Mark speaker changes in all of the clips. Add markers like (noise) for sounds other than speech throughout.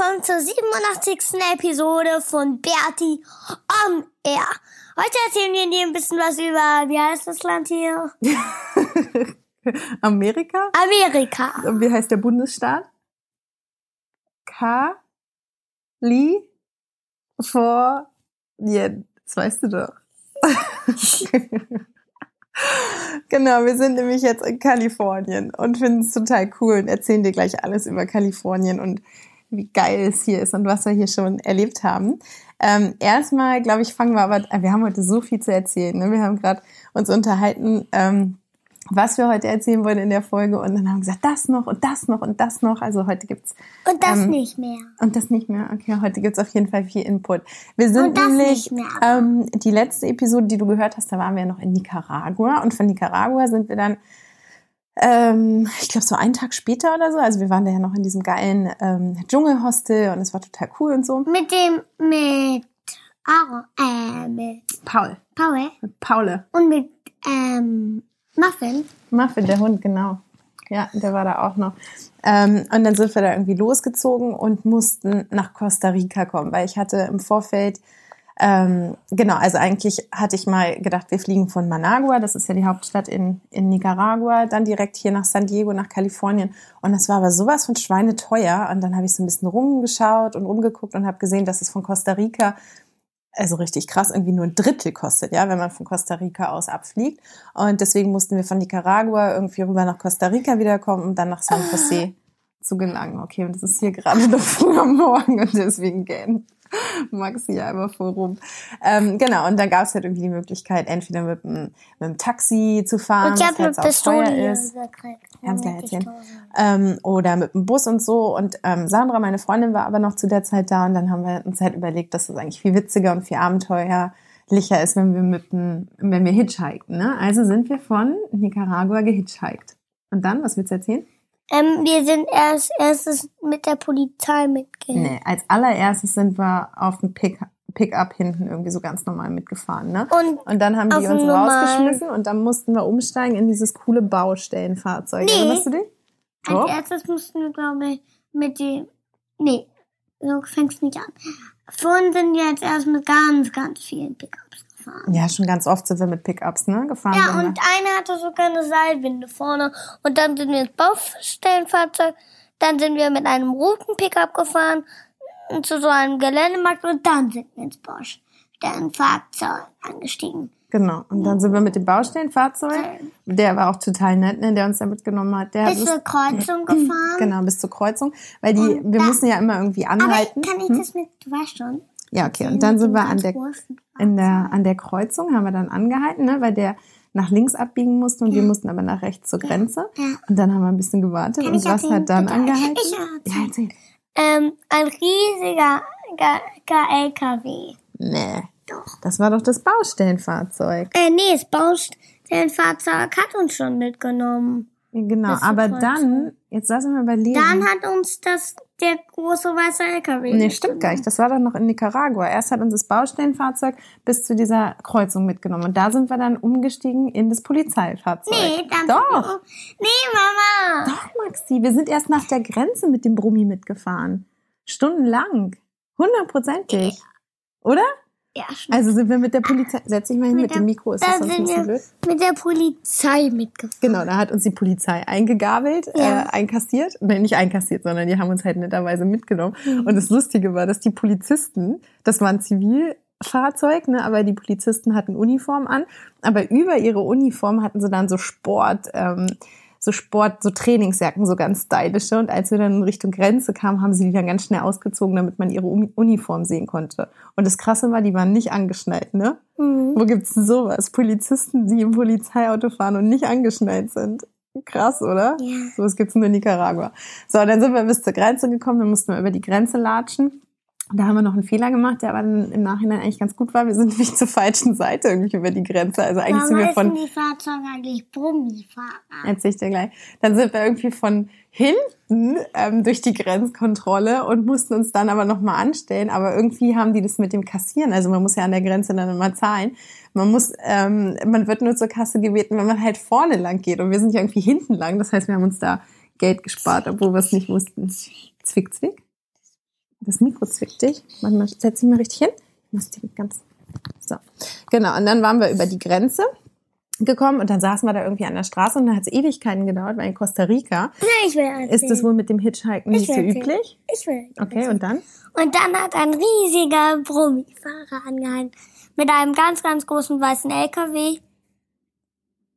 Speaker 1: Willkommen zur 87. Episode von Bertie on Air. Heute erzählen wir dir ein bisschen was über, wie heißt das Land hier? (laughs)
Speaker 2: Amerika?
Speaker 1: Amerika.
Speaker 2: Und wie heißt der Bundesstaat? Kali vor Das weißt du doch. (laughs) genau, wir sind nämlich jetzt in Kalifornien und finden es total cool und erzählen dir gleich alles über Kalifornien und wie geil es hier ist und was wir hier schon erlebt haben. Ähm, erstmal, glaube ich, fangen wir aber, wir haben heute so viel zu erzählen. Ne? Wir haben gerade uns unterhalten, ähm, was wir heute erzählen wollen in der Folge und dann haben wir gesagt, das noch und das noch und das noch. Also heute gibt's
Speaker 1: Und das
Speaker 2: Ähm,
Speaker 1: nicht mehr.
Speaker 2: und das nicht mehr. Okay, heute gibt's auf jeden Fall viel Input. Wir sind nämlich
Speaker 1: nicht mehr.
Speaker 2: ähm, die letzte Episode, die du gehört hast, da waren wir ja noch in Nicaragua und von Nicaragua sind wir dann, ähm, ich glaube so einen Tag später oder so. Also wir waren da ja noch in diesem geilen ähm, Dschungelhostel und es war total cool und so.
Speaker 1: Mit dem, mit Aaron, äh, mit
Speaker 2: Paul,
Speaker 1: Paul
Speaker 2: mit Paule,
Speaker 1: und mit, ähm, Muffin.
Speaker 2: Muffin, der Hund, genau. Ja, der war da auch noch. Ähm, und dann sind wir da irgendwie losgezogen und mussten nach Costa Rica kommen, weil ich hatte im Vorfeld, ähm, genau, also eigentlich hatte ich mal gedacht, wir fliegen von Managua, das ist ja die Hauptstadt in, in Nicaragua, dann direkt hier nach San Diego, nach Kalifornien. Und das war aber sowas von schweineteuer. Und dann habe ich so ein bisschen rumgeschaut und rumgeguckt und habe gesehen, dass es von Costa Rica also richtig krass, irgendwie nur ein Drittel kostet, ja, wenn man von Costa Rica aus abfliegt. Und deswegen mussten wir von Nicaragua irgendwie rüber nach Costa Rica wiederkommen, um dann nach San Jose zu gelangen. Okay, und das ist hier gerade (laughs) noch früh am Morgen und deswegen gähnt Maxi ja immer voll rum. Ähm, genau, und dann gab es halt irgendwie die Möglichkeit, entweder mit einem, mit einem Taxi zu fahren, was halt auch teuer ist. Kannst gleich erzählen. ähm, oder mit dem Bus und so. Und ähm, Sandra, meine Freundin, war aber noch zu der Zeit da und dann haben wir uns halt überlegt, dass es eigentlich viel witziger und viel abenteuerlicher ist, wenn wir mit dem, wenn wir hitchhiken. Ne? Also sind wir von Nicaragua gehitchhiked. Und dann, was willst du erzählen?
Speaker 1: Ähm, wir sind erst erstes mit der Polizei mitgegangen.
Speaker 2: Nee, als allererstes sind wir auf dem Pick Pickup hinten irgendwie so ganz normal mitgefahren, ne?
Speaker 1: Und
Speaker 2: Und dann haben die uns rausgeschmissen und dann mussten wir umsteigen in dieses coole Baustellenfahrzeug.
Speaker 1: Nee.
Speaker 2: Erinnerst du dich?
Speaker 1: als
Speaker 2: Doch.
Speaker 1: erstes mussten wir, glaube ich, mit dem. Nee, so fängst nicht an. Vorhin sind wir jetzt erst mit ganz, ganz vielen Pickups gefahren.
Speaker 2: Ja, schon ganz oft sind wir mit Pickups, ne? Gefahren.
Speaker 1: Ja,
Speaker 2: sind wir.
Speaker 1: und einer hatte sogar eine Seilwinde vorne. Und dann sind wir ins Baustellenfahrzeug. Dann sind wir mit einem roten Pickup gefahren zu so einem Geländemarkt und dann sind wir ins Baustellenfahrzeug angestiegen.
Speaker 2: Genau. Und dann sind wir mit dem Baustellenfahrzeug. Der war auch total nett, ne, der uns da mitgenommen hat. Der
Speaker 1: Bis zur Kreuzung (clears throat) gefahren.
Speaker 2: genau, bis zur Kreuzung. Weil die,
Speaker 1: Und
Speaker 2: wir
Speaker 1: da-
Speaker 2: müssen ja immer irgendwie
Speaker 1: Aber
Speaker 2: anhalten.
Speaker 1: kann ich
Speaker 2: Hm?
Speaker 1: das mit, du weißt schon.
Speaker 2: Ja, okay. Und dann sind wir an der, in der, an der Kreuzung, haben wir dann angehalten, ne, weil der nach links abbiegen musste und wir mussten aber nach rechts zur Grenze.
Speaker 1: Ja.
Speaker 2: Und dann haben wir ein bisschen gewartet.
Speaker 1: Kann
Speaker 2: und was hat dann
Speaker 1: Bitte.
Speaker 2: angehalten?
Speaker 1: Ich
Speaker 2: ja, erzähl.
Speaker 1: Ähm, ein riesiger LKW.
Speaker 2: Nee.
Speaker 1: Doch.
Speaker 2: Das war doch das Baustellenfahrzeug.
Speaker 1: Äh, nee, das Baustellenfahrzeug hat uns schon mitgenommen.
Speaker 2: Genau. Aber dann, jetzt lass uns mal überlegen.
Speaker 1: Dann hat uns das der große weiße LKW.
Speaker 2: Nee, stimmt gar nicht. Das war doch noch in Nicaragua. Erst hat uns das Baustellenfahrzeug bis zu dieser Kreuzung mitgenommen. Und da sind wir dann umgestiegen in das Polizeifahrzeug.
Speaker 1: Nee, dann
Speaker 2: Doch.
Speaker 1: Nee, Mama.
Speaker 2: Doch, Maxi. Wir sind erst nach der Grenze mit dem Brummi mitgefahren. Stundenlang. Hundertprozentig. Oder?
Speaker 1: Ja.
Speaker 2: Also sind wir mit der Polizei. Setz dich mal hin mit,
Speaker 1: Mit der-
Speaker 2: dem Mikro, ist das
Speaker 1: da
Speaker 2: sonst ein bisschen
Speaker 1: wir
Speaker 2: blöd?
Speaker 1: mit der Polizei mitgefahren.
Speaker 2: Genau, da hat uns die Polizei eingegabelt,
Speaker 1: Ja.
Speaker 2: äh, einkassiert. Nein, nicht einkassiert, sondern die haben uns halt netterweise mitgenommen. Und das Lustige war, dass die Polizisten, das war ein Zivilfahrzeug, ne, aber die Polizisten hatten Uniform an. Aber über ihre Uniform hatten sie dann so Sport, ähm, so Sport, so Trainingsjacken, so ganz stylische. Und als wir dann in Richtung Grenze kamen, haben sie die dann ganz schnell ausgezogen, damit man ihre Uni- Uniform sehen konnte. Und das Krasse war, die waren nicht angeschnallt, ne?
Speaker 1: Mhm.
Speaker 2: Wo gibt's denn sowas? Polizisten, die im Polizeiauto fahren und nicht angeschnallt sind. Krass, oder?
Speaker 1: Ja.
Speaker 2: Sowas gibt's nur in Nicaragua. So, dann sind wir bis zur Grenze gekommen, dann mussten wir über die Grenze latschen. Da haben wir noch einen Fehler gemacht, der aber dann im Nachhinein eigentlich ganz gut war. Wir sind (laughs) nämlich zur falschen Seite irgendwie über die Grenze. Also eigentlich sind
Speaker 1: Warum
Speaker 2: wir von,
Speaker 1: die Fahrzeuge eigentlich Brummifahrer?
Speaker 2: erzähl ich dir gleich, dann sind wir irgendwie von hinten ähm, durch die Grenzkontrolle und mussten uns dann aber nochmal anstellen. Aber irgendwie haben die das mit dem Kassieren. Also man muss ja an der Grenze dann immer zahlen. Man muss, ähm, man wird nur zur Kasse gebeten, wenn man halt vorne lang geht. Und wir sind ja irgendwie hinten lang. Das heißt, wir haben uns da Geld gespart, obwohl wir es nicht mussten. Zwick, zwick. Das Mikro zwickt dich. Warte mal, setz dich mal richtig hin. Ich muss die ganz. So. Genau. Und dann waren wir über die Grenze gekommen und dann saßen wir da irgendwie an der Straße und dann hat es Ewigkeiten gedauert, weil in Costa Rica
Speaker 1: Ja, ich will erzählen.
Speaker 2: ist das wohl mit dem Hitchhiken nicht
Speaker 1: Ich
Speaker 2: so
Speaker 1: erzählen.
Speaker 2: üblich.
Speaker 1: Ich will.
Speaker 2: Okay, und dann?
Speaker 1: Und dann hat ein riesiger Brummifahrer angehalten. Mit einem ganz, ganz großen weißen LKW.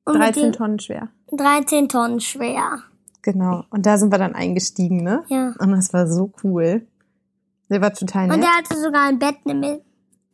Speaker 1: Und
Speaker 2: 13
Speaker 1: mit
Speaker 2: Tonnen schwer.
Speaker 1: dem 13 Tonnen schwer.
Speaker 2: Genau. Und da sind wir dann eingestiegen, ne?
Speaker 1: Ja.
Speaker 2: Und das war so cool. Der war total nett.
Speaker 1: Und der hatte sogar ein Bett mit.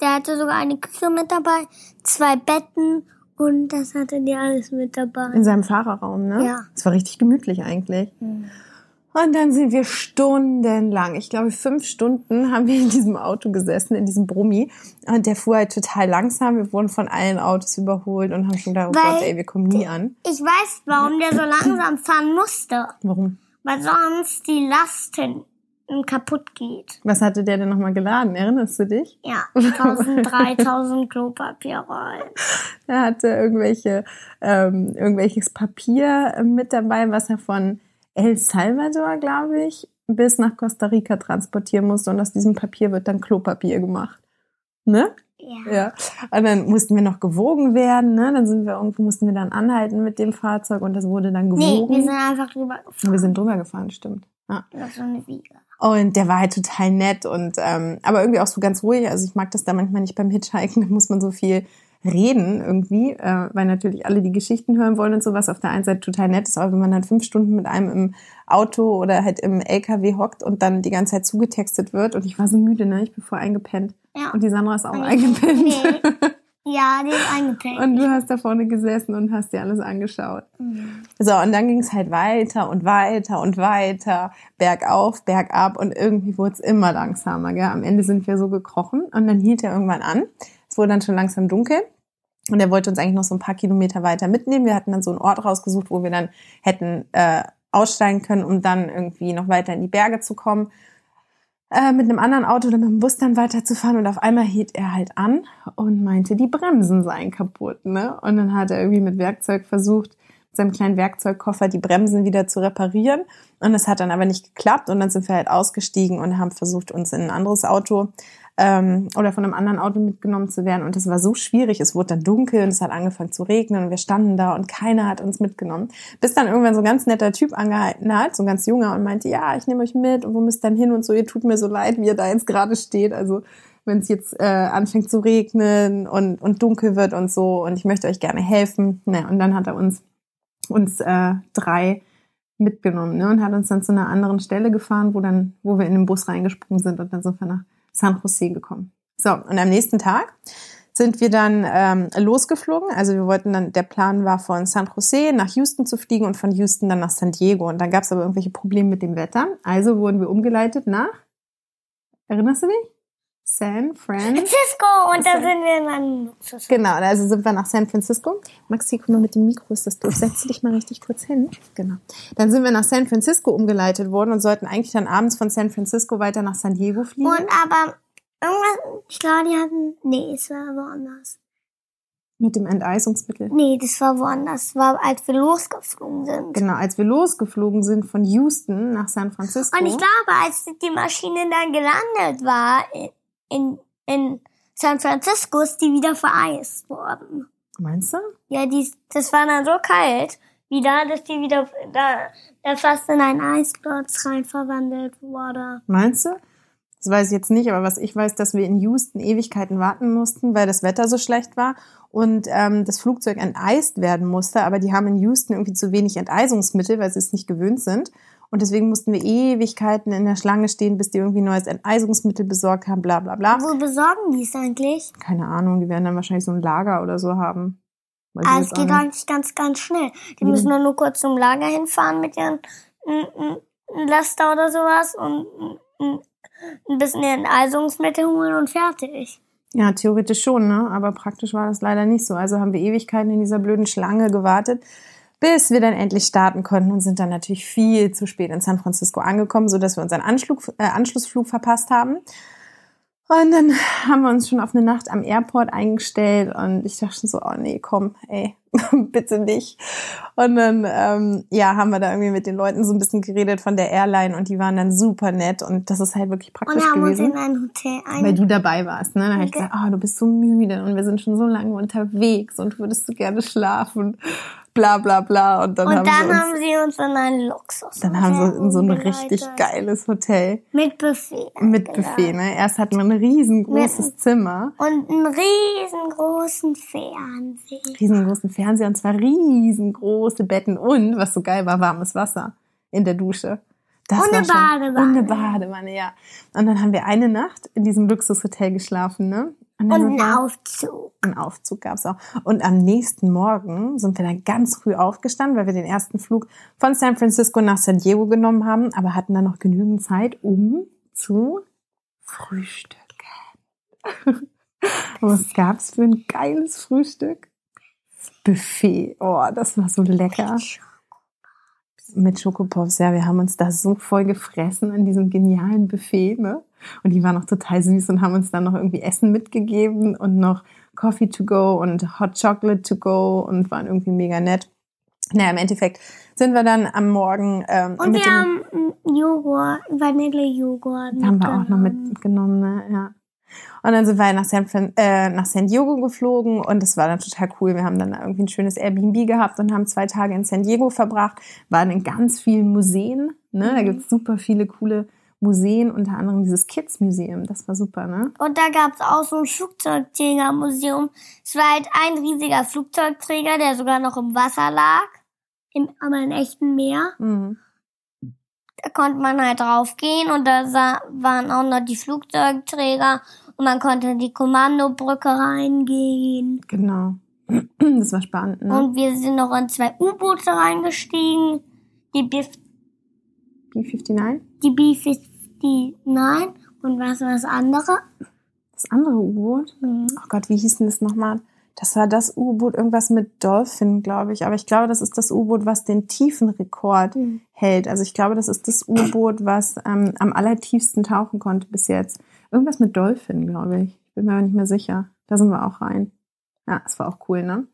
Speaker 1: Der hatte sogar eine Küche mit dabei, zwei Betten und das hatte die alles mit dabei.
Speaker 2: in seinem Fahrerraum, ne?
Speaker 1: Ja.
Speaker 2: Es war richtig gemütlich eigentlich. Und dann sind wir stundenlang, ich glaube fünf Stunden haben wir in diesem Auto gesessen, in diesem Brummi. Und der fuhr halt total langsam. Wir wurden von allen Autos überholt und haben schon gedacht, oh
Speaker 1: Weil-
Speaker 2: Gott, ey, wir kommen nie an.
Speaker 1: Ich weiß, warum der so langsam fahren musste.
Speaker 2: Warum?
Speaker 1: Weil sonst die Last hinten kaputt geht.
Speaker 2: Was hatte der denn nochmal geladen? Erinnerst du dich?
Speaker 1: Ja, 1000, 3000 Klopapierrollen.
Speaker 2: Er hatte irgendwelche, ähm, irgendwelches Papier mit dabei, was er von El Salvador, glaube ich, bis nach Costa Rica transportieren musste. Und aus diesem Papier wird dann Klopapier gemacht. Ne?
Speaker 1: Ja.
Speaker 2: Ja. Und dann mussten wir noch gewogen werden, ne? Dann sind wir irgendwo, mussten wir dann anhalten mit dem Fahrzeug und das wurde dann
Speaker 1: Nee,
Speaker 2: gewogen.
Speaker 1: wir sind einfach drüber gefahren.
Speaker 2: wir sind drüber gefahren, stimmt. Ja.
Speaker 1: Das ist so eine Wiege.
Speaker 2: Und der war halt total nett und ähm, aber irgendwie auch so ganz ruhig. Also ich mag das da manchmal nicht beim Hitchhiken, (laughs) da muss man so viel reden irgendwie, äh, weil natürlich alle die Geschichten hören wollen und sowas auf der einen Seite total nett ist, aber wenn man dann fünf Stunden mit einem im Auto oder halt im LKW hockt und dann die ganze Zeit zugetextet wird und ich war so müde, ne? Ich bin voll eingepennt.
Speaker 1: Ja.
Speaker 2: Und die Sandra ist auch
Speaker 1: Und
Speaker 2: eingepennt.
Speaker 1: Nee. (laughs) Ja, die ist eingepennt.
Speaker 2: Und du hast da vorne gesessen und hast dir alles angeschaut.
Speaker 1: Mhm.
Speaker 2: So, und dann ging es halt weiter und weiter und weiter, bergauf, bergab und irgendwie wurde es immer langsamer. Gell? Am Ende sind wir so gekrochen und dann hielt er irgendwann an. Es wurde dann schon langsam dunkel und er wollte uns eigentlich noch so ein paar Kilometer weiter mitnehmen. Wir hatten dann so einen Ort rausgesucht, wo wir dann hätten äh, aussteigen können, um dann irgendwie noch weiter in die Berge zu kommen äh, mit einem anderen Auto oder mit dem Bus dann weiterzufahren und auf einmal hielt er halt an und meinte, die Bremsen seien kaputt, ne? Und dann hat er irgendwie mit Werkzeug versucht, mit seinem kleinen Werkzeugkoffer die Bremsen wieder zu reparieren und das hat dann aber nicht geklappt und dann sind wir halt ausgestiegen und haben versucht, uns in ein anderes Auto ähm, oder von einem anderen Auto mitgenommen zu werden. Und das war so schwierig, es wurde dann dunkel und es hat angefangen zu regnen und wir standen da und keiner hat uns mitgenommen, bis dann irgendwann so ein ganz netter Typ angehalten hat, so ein ganz junger und meinte, ja, ich nehme euch mit und wo müsst ihr dann hin? Und so, ihr tut mir so leid, wie ihr da jetzt gerade steht, also wenn es jetzt äh, anfängt zu regnen und, und dunkel wird und so. Und ich möchte euch gerne helfen. Ne, und dann hat er uns, uns äh, drei mitgenommen ne, und hat uns dann zu einer anderen Stelle gefahren, wo dann, wo wir in den Bus reingesprungen sind und dann sind wir nach San Jose gekommen. So, und am nächsten Tag sind wir dann ähm, losgeflogen. Also wir wollten dann, der Plan war von San Jose nach Houston zu fliegen und von Houston dann nach San Diego. Und dann gab es aber irgendwelche Probleme mit dem Wetter. Also wurden wir umgeleitet nach, erinnerst du dich? San Fran.
Speaker 1: Cisco und da sind wir in einem Luxus.
Speaker 2: Genau, also sind wir nach San Francisco. Maxi, guck mal, mit dem Mikro ist das doof. Setz dich mal richtig kurz hin. Genau. Dann sind wir nach San Francisco umgeleitet worden und sollten eigentlich dann abends von San Francisco weiter nach San Diego fliegen.
Speaker 1: Und aber irgendwas, ich glaube, die hatten, nee, es war woanders.
Speaker 2: mit dem Enteisungsmittel.
Speaker 1: Nee, das war woanders. Das war, als wir losgeflogen sind.
Speaker 2: Genau, als wir losgeflogen sind von Houston nach San Francisco.
Speaker 1: Und ich glaube, als die Maschine dann gelandet war in, in San Francisco, ist die wieder vereist worden.
Speaker 2: Meinst du?
Speaker 1: Ja, die, das war dann so kalt wieder, dass die wieder da, da fast in einen Eisklotz rein verwandelt wurde.
Speaker 2: Meinst du? Das weiß ich jetzt nicht, aber was ich weiß, dass wir in Houston Ewigkeiten warten mussten, weil das Wetter so schlecht war und ähm, das Flugzeug enteist werden musste. Aber die haben in Houston irgendwie zu wenig Enteisungsmittel, weil sie es nicht gewöhnt sind. Und deswegen mussten wir Ewigkeiten in der Schlange stehen, bis die irgendwie neues Enteisungsmittel besorgt haben, bla bla bla.
Speaker 1: Wo besorgen die es eigentlich?
Speaker 2: Keine Ahnung, die werden dann wahrscheinlich so ein Lager oder so haben. Weiß
Speaker 1: Ah, es geht
Speaker 2: nicht.
Speaker 1: eigentlich ganz, ganz schnell. Die
Speaker 2: Mhm.
Speaker 1: müssen nur, nur kurz zum Lager hinfahren mit ihren Laster oder sowas und ein bisschen Enteisungsmittel holen und fertig.
Speaker 2: Ja, theoretisch schon, ne? Aber praktisch war das leider nicht so. Also haben wir Ewigkeiten in dieser blöden Schlange gewartet, bis wir dann endlich starten konnten und sind dann natürlich viel zu spät in San Francisco angekommen, so dass wir unseren Anschlug, äh, Anschlussflug verpasst haben. Und dann haben wir uns schon auf eine Nacht am Airport eingestellt und ich dachte schon so, oh nee, komm, ey, (laughs) bitte nicht. Und dann, ähm, ja, haben wir da irgendwie mit den Leuten so ein bisschen geredet von der Airline und die waren dann super nett und das ist halt wirklich
Speaker 1: Und
Speaker 2: praktisch
Speaker 1: haben uns
Speaker 2: gewesen
Speaker 1: in ein Hotel
Speaker 2: weil
Speaker 1: ein.
Speaker 2: du dabei warst. Ne? Dann habe ich gesagt, ah, du bist so müde und wir sind schon so lange unterwegs und würdest du gerne schlafen, bla bla bla. Und dann,
Speaker 1: Und
Speaker 2: haben,
Speaker 1: dann
Speaker 2: sie uns,
Speaker 1: haben sie uns in ein Luxus.
Speaker 2: dann haben sie in so ein richtig geiles Hotel
Speaker 1: Mit Buffet.
Speaker 2: mit
Speaker 1: eingeladen.
Speaker 2: Buffet. Ne? Erst hatten wir ein riesengroßes
Speaker 1: Mit-
Speaker 2: Zimmer,
Speaker 1: Und einen riesengroßen Fernseher.
Speaker 2: riesengroßen Fernseher und zwar riesengroße Betten und, was so geil war, warmes Wasser in der Dusche. Das
Speaker 1: Und eine Badewanne.
Speaker 2: Und eine Badewanne, ja. Und dann haben wir eine Nacht in diesem Luxushotel geschlafen, ne?
Speaker 1: Und
Speaker 2: sind
Speaker 1: einen Aufzug.
Speaker 2: Einen Aufzug gab's auch. Und am nächsten Morgen sind wir dann ganz früh aufgestanden, weil wir den ersten Flug von San Francisco nach San Diego genommen haben, aber hatten dann noch genügend Zeit, um zu frühstücken. (laughs) Was gab's für ein geiles Frühstück? Buffet. Oh, das war so lecker. Mit Schokopops, ja, wir haben uns da so voll gefressen an diesem genialen Buffet, ne? Und die waren noch total süß und haben uns dann noch irgendwie Essen mitgegeben und noch Coffee to go und Hot Chocolate to go und waren irgendwie mega nett. Naja, im Endeffekt sind wir dann am Morgen ähm,
Speaker 1: Und wir haben Joghurt, Vanillejoghurt.
Speaker 2: haben wir auch noch
Speaker 1: mitgenommen.
Speaker 2: mitgenommen, ne? Ja. Und dann sind wir nach San, Fran äh, nach San Diego geflogen und das war dann total cool. Wir haben dann irgendwie ein schönes Airbnb gehabt und haben zwei Tage in San Diego verbracht, waren in ganz vielen Museen. Ne? Da
Speaker 1: Mhm.
Speaker 2: gibt's super viele coole Museen, unter anderem dieses Kids Museum. Das war super, ne?
Speaker 1: Und da gab's auch so ein Flugzeugträgermuseum. Es war halt ein riesiger Flugzeugträger, der sogar noch im Wasser lag. Im, aber im echten Meer.
Speaker 2: Mhm.
Speaker 1: Da konnte man halt draufgehen und da sah, waren auch noch die Flugzeugträger und man konnte in die Kommandobrücke reingehen.
Speaker 2: Genau. (clears throat) Das war spannend, ne?
Speaker 1: Und wir sind noch in zwei U-Boote reingestiegen. Die, B
Speaker 2: B-59?
Speaker 1: die B-59 und was war das andere?
Speaker 2: Das andere U-Boot?
Speaker 1: Mhm.
Speaker 2: Oh Gott, wie hieß denn das nochmal? Das war das U-Boot, irgendwas mit Dolphin, glaube ich. Aber ich glaube, das ist das U-Boot, was den Tiefenrekord
Speaker 1: Mhm.
Speaker 2: hält. Also ich glaube, das ist das U-Boot, was ähm, am allertiefsten tauchen konnte bis jetzt. Irgendwas mit Dolphin, glaube ich. Ich bin mir aber nicht mehr sicher. Da sind wir auch rein. Ja, das war auch cool, ne?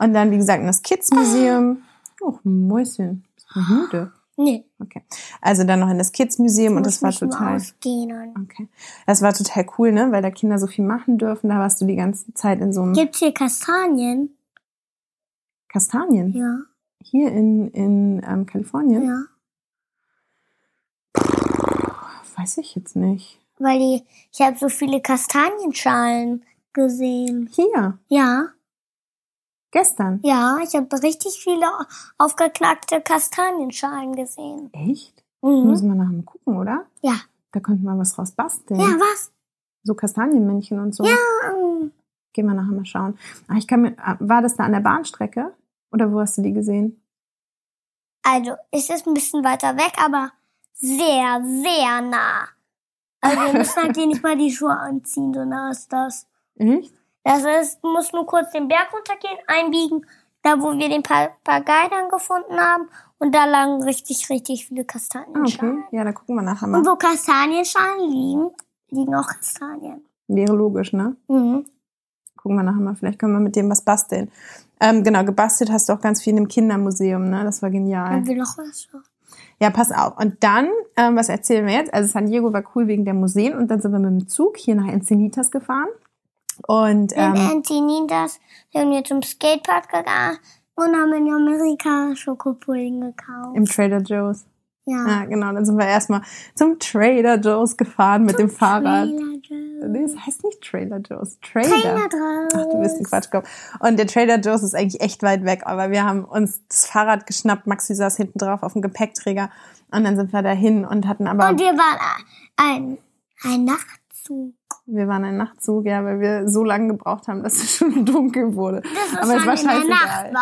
Speaker 2: Und dann, wie gesagt, in das Kids Museum. Oh, Mäuschen. Bist du müde?
Speaker 1: Nee.
Speaker 2: Okay. Also dann noch in das Kids Museum und das war total. Okay. Das war total cool, ne? Weil da Kinder so viel machen dürfen. Da warst du die ganze Zeit in so einem
Speaker 1: Gibt's hier Kastanien?
Speaker 2: Kastanien.
Speaker 1: Ja.
Speaker 2: Hier in, in ähm, Kalifornien.
Speaker 1: Ja.
Speaker 2: Weiß ich jetzt nicht.
Speaker 1: Weil die, ich habe so viele Kastanienschalen gesehen.
Speaker 2: Hier,
Speaker 1: Ja,
Speaker 2: gestern.
Speaker 1: ja, ich habe richtig viele aufgeknackte Kastanienschalen gesehen.
Speaker 2: Echt?
Speaker 1: Mhm.
Speaker 2: Müssen wir nachher mal gucken, oder?
Speaker 1: Ja.
Speaker 2: Da könnten wir was raus basteln.
Speaker 1: Ja, was?
Speaker 2: So Kastanienmännchen und so.
Speaker 1: Ja.
Speaker 2: Gehen wir nachher mal schauen. Ah, ich kann mir, ah, war das da an der Bahnstrecke? Oder wo hast du die gesehen?
Speaker 1: Also, es ist ein bisschen weiter weg, aber sehr, sehr nah. Also, wir müssen halt (laughs) hier nicht mal die Schuhe anziehen, so nah ist das.
Speaker 2: Echt?
Speaker 1: Das ist, du musst nur kurz den Berg runtergehen, einbiegen, da wo wir den Papagei dann gefunden haben. Und da lagen richtig, richtig viele
Speaker 2: Ah,
Speaker 1: Kastanienschalen.
Speaker 2: okay. Ja, da gucken wir nachher
Speaker 1: Und
Speaker 2: mal.
Speaker 1: wo Kastanienschalen liegen, liegen auch Kastanien.
Speaker 2: Wäre logisch, ne?
Speaker 1: Mhm.
Speaker 2: Gucken wir nachher mal. Vielleicht können wir mit dem was basteln. Ähm, genau, gebastelt hast du auch ganz viel im Kindermuseum, ne? Das war genial.
Speaker 1: Haben wir noch was?
Speaker 2: Ja, pass auf. Und dann, ähm, was erzählen wir jetzt? Also San Diego war cool wegen der Museen und dann sind wir mit dem Zug hier nach Encinitas gefahren. Und
Speaker 1: In
Speaker 2: ähm,
Speaker 1: Antinitas sind wir zum Skatepark gegangen und haben in Amerika Schokopudding gekauft.
Speaker 2: im Trader Joe's.
Speaker 1: Ja.
Speaker 2: Ja, genau. Dann sind wir erstmal zum Trader Joe's gefahren mit dem Fahrrad.
Speaker 1: Trailer Joe.
Speaker 2: Nee, es heißt nicht Trader Joe's. Trader.
Speaker 1: Trainer drauf.
Speaker 2: Ach, du bist ein Quatschkopf. Und der Trader Joe's ist eigentlich echt weit weg, aber wir haben uns das Fahrrad geschnappt. Maxi saß hinten drauf auf dem Gepäckträger und dann sind wir dahin und hatten aber,
Speaker 1: Und wir waren ein, ein Nachtzug.
Speaker 2: Wir waren ein Nachtzug, ja, weil wir so lange gebraucht haben, dass (laughs) es schon dunkel wurde.
Speaker 1: Das
Speaker 2: aber es war scheißegal.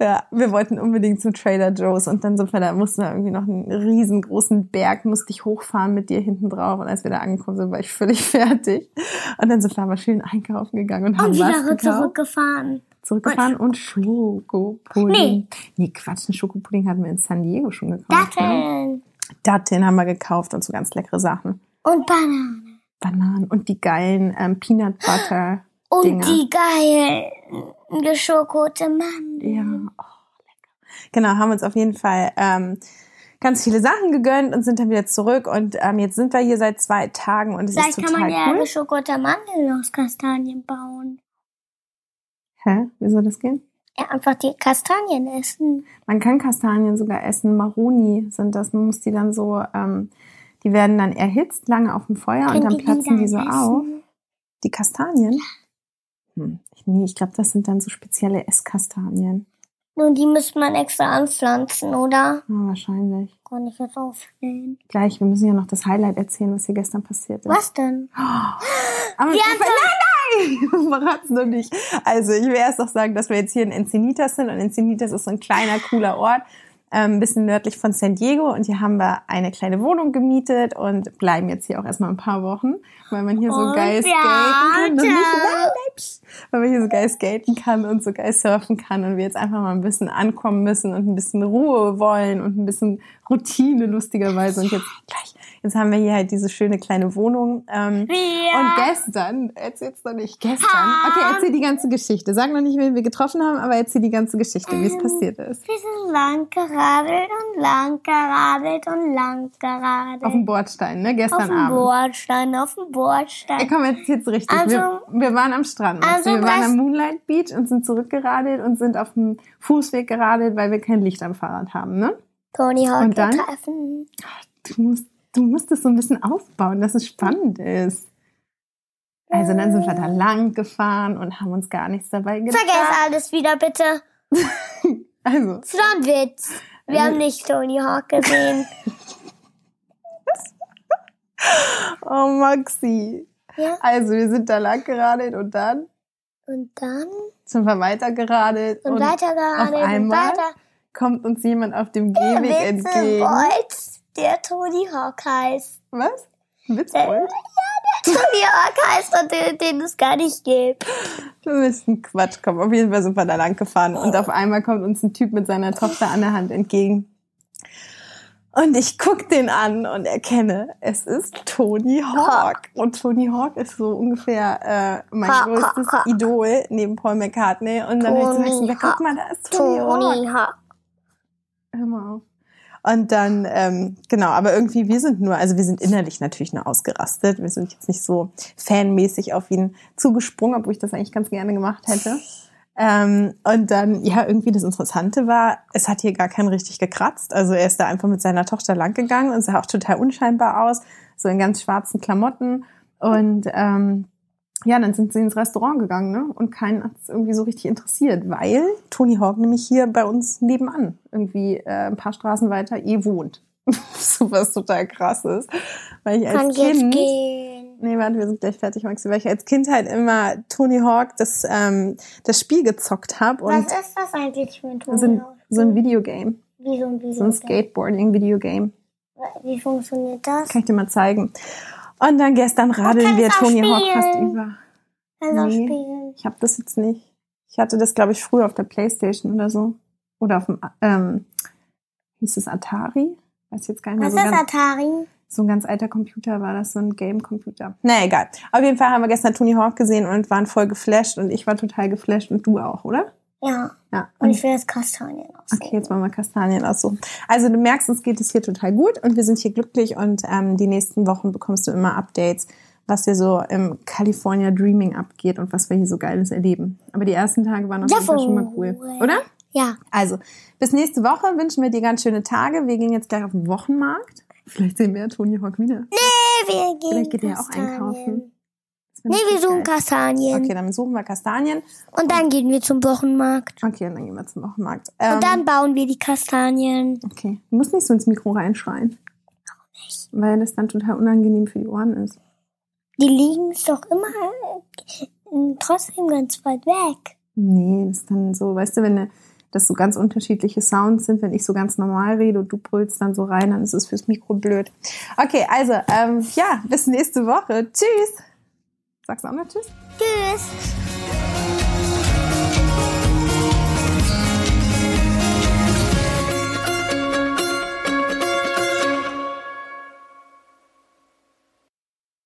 Speaker 2: Ja, wir wollten unbedingt zum Trader Joe's und dann sind wir da, mussten wir irgendwie noch einen riesengroßen Berg, musste ich hochfahren mit dir hinten drauf und als wir da angekommen sind, war ich völlig (laughs) fertig. Und dann sind wir aber schön einkaufen gegangen und haben
Speaker 1: Und
Speaker 2: was
Speaker 1: wieder
Speaker 2: gekauft.
Speaker 1: zurückgefahren.
Speaker 2: zurückgefahren und, Schokopudding.
Speaker 1: Nee.
Speaker 2: Nee, Quatsch, einen Schokopudding hatten wir in San Diego schon gekauft. Ne?
Speaker 1: Datteln.
Speaker 2: Datteln haben wir gekauft und so ganz leckere Sachen.
Speaker 1: Und Bananen.
Speaker 2: Bananen und die geilen ähm, Peanut Butter. (gasps)
Speaker 1: Und
Speaker 2: Dinger.
Speaker 1: die geilen geschokote Mandeln.
Speaker 2: Ja, oh, lecker. Genau, haben uns auf jeden Fall ähm, ganz viele Sachen gegönnt und sind dann wieder zurück. Und ähm, jetzt sind wir hier seit zwei Tagen und es
Speaker 1: Vielleicht
Speaker 2: ist
Speaker 1: kann man
Speaker 2: total
Speaker 1: ja
Speaker 2: cool.
Speaker 1: geschokote Mandeln aus Kastanien bauen.
Speaker 2: Hä? Wie soll das gehen?
Speaker 1: Ja, einfach die Kastanien essen.
Speaker 2: Man kann Kastanien sogar essen. Maroni sind das. Man muss die dann so, ähm, die werden dann erhitzt lange auf dem Feuer und dann
Speaker 1: die
Speaker 2: platzen die so
Speaker 1: essen?
Speaker 2: auf. Die Kastanien? Hm. Nee, ich glaube, das sind dann so spezielle Esskastanien.
Speaker 1: Und die müsste man extra anpflanzen, oder?
Speaker 2: Ja, wahrscheinlich.
Speaker 1: Kann ich jetzt aufstehen.
Speaker 2: Gleich, wir müssen ja noch das Highlight erzählen, was hier gestern passiert ist.
Speaker 1: Was denn? (gasps)
Speaker 2: Aber
Speaker 1: Wir
Speaker 2: nein, nein! (laughs) Verrat's noch nicht. Also, ich will erst noch sagen, dass wir jetzt hier in Encinitas sind. Und Encinitas ist so ein kleiner, cooler Ort. Ähm, ein bisschen nördlich von San Diego. Und hier haben wir eine kleine Wohnung gemietet und bleiben jetzt hier auch erstmal ein paar Wochen, weil man hier so
Speaker 1: Und
Speaker 2: geil skaten kann. Noch nicht, psch. weil man hier so geil skaten kann und so geil surfen kann und wir jetzt einfach mal ein bisschen ankommen müssen und ein bisschen Ruhe wollen und ein bisschen Routine lustigerweise. Und jetzt gleich, jetzt haben wir hier halt diese schöne kleine Wohnung. Ähm,
Speaker 1: Wir
Speaker 2: und gestern, erzähl's doch nicht, gestern. Okay, erzähl die ganze Geschichte. Sag noch nicht, wen wir getroffen haben, aber erzähl die ganze Geschichte, wie es passiert ist.
Speaker 1: wir sind lang geradelt und lang geradelt und lang geradelt.
Speaker 2: Auf dem Bordstein, ne?
Speaker 1: Auf
Speaker 2: Gestern
Speaker 1: dem
Speaker 2: Abend.
Speaker 1: Bordstein, auf dem
Speaker 2: Ey,
Speaker 1: Bordstein.
Speaker 2: komm, jetzt jetzt richtig.
Speaker 1: Also-
Speaker 2: wir, wir waren am Strand.
Speaker 1: also
Speaker 2: wir waren am Moonlight Beach und sind zurückgeradelt und sind auf dem Fußweg geradelt, weil wir kein Licht am Fahrrad haben, ne?
Speaker 1: Tony Hawk
Speaker 2: Und dann?
Speaker 1: treffen.
Speaker 2: Du musst, du musst es so ein bisschen aufbauen, dass es spannend ist. Also dann sind wir da lang gefahren und haben uns gar nichts dabei gedacht.
Speaker 1: Vergiss alles wieder, bitte. (laughs)
Speaker 2: Also,
Speaker 1: Das war ein Witz. Wir haben nicht Tony Hawk gesehen. (laughs)
Speaker 2: oh Maxi.
Speaker 1: Ja.
Speaker 2: Also wir sind da lang geradelt und dann
Speaker 1: Und dann
Speaker 2: sind wir weiter geradelt
Speaker 1: und, weiter geradelt
Speaker 2: auf
Speaker 1: und
Speaker 2: einmal
Speaker 1: weiter.
Speaker 2: kommt uns jemand auf dem
Speaker 1: Der
Speaker 2: Gehweg entgegen.
Speaker 1: Witzebolz, der Tony Hawk heißt.
Speaker 2: Was? Ein
Speaker 1: Der, Tony Hawk heißt und den, den es gar nicht gibt.
Speaker 2: Du bist ein Quatsch. Komm, auf jeden Fall sind wir da lang gefahren und auf einmal kommt uns ein Typ mit seiner Tochter an der Hand entgegen. Und ich guck den an und erkenne, es ist Tony Hawk. Und Tony Hawk ist so ungefähr äh, mein
Speaker 1: Hawk,
Speaker 2: größtes
Speaker 1: Hawk, Hawk.
Speaker 2: Idol neben Paul McCartney. Und dann habe ich so
Speaker 1: Tony
Speaker 2: gesagt, guck
Speaker 1: Hawk.
Speaker 2: mal, da ist Tony, Hawk.
Speaker 1: Tony Hawk.
Speaker 2: Hör mal auf. Und dann, ähm, genau, aber irgendwie, wir sind nur, also wir sind innerlich natürlich nur ausgerastet. Wir sind jetzt nicht so fanmäßig auf ihn zugesprungen, obwohl ich das eigentlich ganz gerne gemacht hätte. Ähm, und dann, ja, irgendwie das Interessante war, es hat hier gar keinen richtig gekratzt. Also er ist da einfach mit seiner Tochter lang gegangen und sah auch total unscheinbar aus, so in ganz schwarzen Klamotten. Und ähm, ja, dann sind sie ins Restaurant gegangen, ne? Und keinen hat es irgendwie so richtig interessiert, weil Tony Hawk nämlich hier bei uns nebenan, irgendwie äh, ein paar Straßen weiter, eh wohnt. (laughs) so was total krass ist. Weil ich als
Speaker 1: Kann
Speaker 2: Kind.
Speaker 1: gehen.
Speaker 2: Nee, warte, wir sind gleich fertig, Maxi, weil ich als Kind halt immer Tony Hawk das, ähm, das Spiel gezockt habe
Speaker 1: Was ist das eigentlich für ein Tony
Speaker 2: so ein,
Speaker 1: Hawk?
Speaker 2: so ein Videogame.
Speaker 1: Wie so ein Video.
Speaker 2: So ein Skateboarding-Videogame.
Speaker 1: Wie funktioniert das?
Speaker 2: Kann ich dir mal zeigen. Und dann gestern radeln
Speaker 1: kann
Speaker 2: wir Tony Hawk fast über.
Speaker 1: Also
Speaker 2: Nee. Ich habe das jetzt nicht. Ich hatte das, glaube ich, früher auf der Playstation oder so. Oder auf dem, ähm, hieß es Atari? Weiß jetzt gar nicht mehr.
Speaker 1: Was
Speaker 2: so,
Speaker 1: ist
Speaker 2: ganz,
Speaker 1: Atari?
Speaker 2: so ein ganz alter Computer war das, so ein Game-Computer. Na egal. Auf jeden Fall haben wir gestern Tony Hawk gesehen und waren voll geflasht und ich war total geflasht und du auch, oder?
Speaker 1: Ja.
Speaker 2: Ja.
Speaker 1: Und ich will jetzt Kastanien aussuchen.
Speaker 2: Okay, jetzt wollen wir Kastanien aussuchen. Also du merkst, uns geht es hier total gut und wir sind hier glücklich und ähm, die nächsten Wochen bekommst du immer Updates, was hier so im California Dreaming abgeht und was wir hier so Geiles erleben. Aber die ersten Tage waren auf jeden Fall schon mal cool. Oder?
Speaker 1: Ja.
Speaker 2: Also, bis nächste Woche wünschen wir dir ganz schöne Tage. Wir gehen jetzt gleich auf den Wochenmarkt. Vielleicht sehen wir ja Toni Hawk wieder.
Speaker 1: Nee, wir gehen
Speaker 2: Vielleicht geht er auch
Speaker 1: Kastanien.
Speaker 2: einkaufen.
Speaker 1: Nee, wir suchen
Speaker 2: geil.
Speaker 1: Kastanien.
Speaker 2: Okay, dann suchen wir Kastanien.
Speaker 1: Und dann gehen wir zum Wochenmarkt.
Speaker 2: Okay, und dann gehen wir zum Wochenmarkt. Ähm,
Speaker 1: Und dann bauen wir die Kastanien.
Speaker 2: Okay, du musst nicht so ins Mikro reinschreien. Warum nicht? Weil das dann total unangenehm für die Ohren ist.
Speaker 1: Die liegen doch immer äh, trotzdem ganz weit weg.
Speaker 2: Nee, das ist dann so, weißt du, wenn ne- das so ganz unterschiedliche Sounds sind, wenn ich so ganz normal rede und du brüllst dann so rein, dann ist es fürs Mikro blöd. Okay, also, ähm, ja, bis nächste Woche. Tschüss. Sagst du auch noch Tschüss?
Speaker 1: Tschüss.